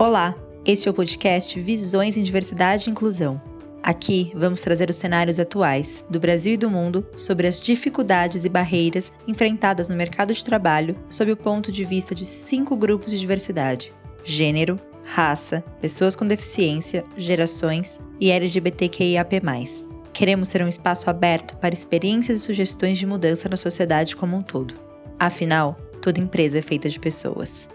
Olá, este é o podcast Visões em Diversidade e Inclusão. Aqui vamos trazer os cenários atuais do Brasil e do mundo sobre as dificuldades e barreiras enfrentadas no mercado de trabalho sob o ponto de vista de cinco grupos de diversidade: gênero, raça, pessoas com deficiência, gerações e LGBTQIA+. Queremos ser um espaço aberto para experiências e sugestões de mudança na sociedade como um todo. Afinal, toda empresa é feita de pessoas.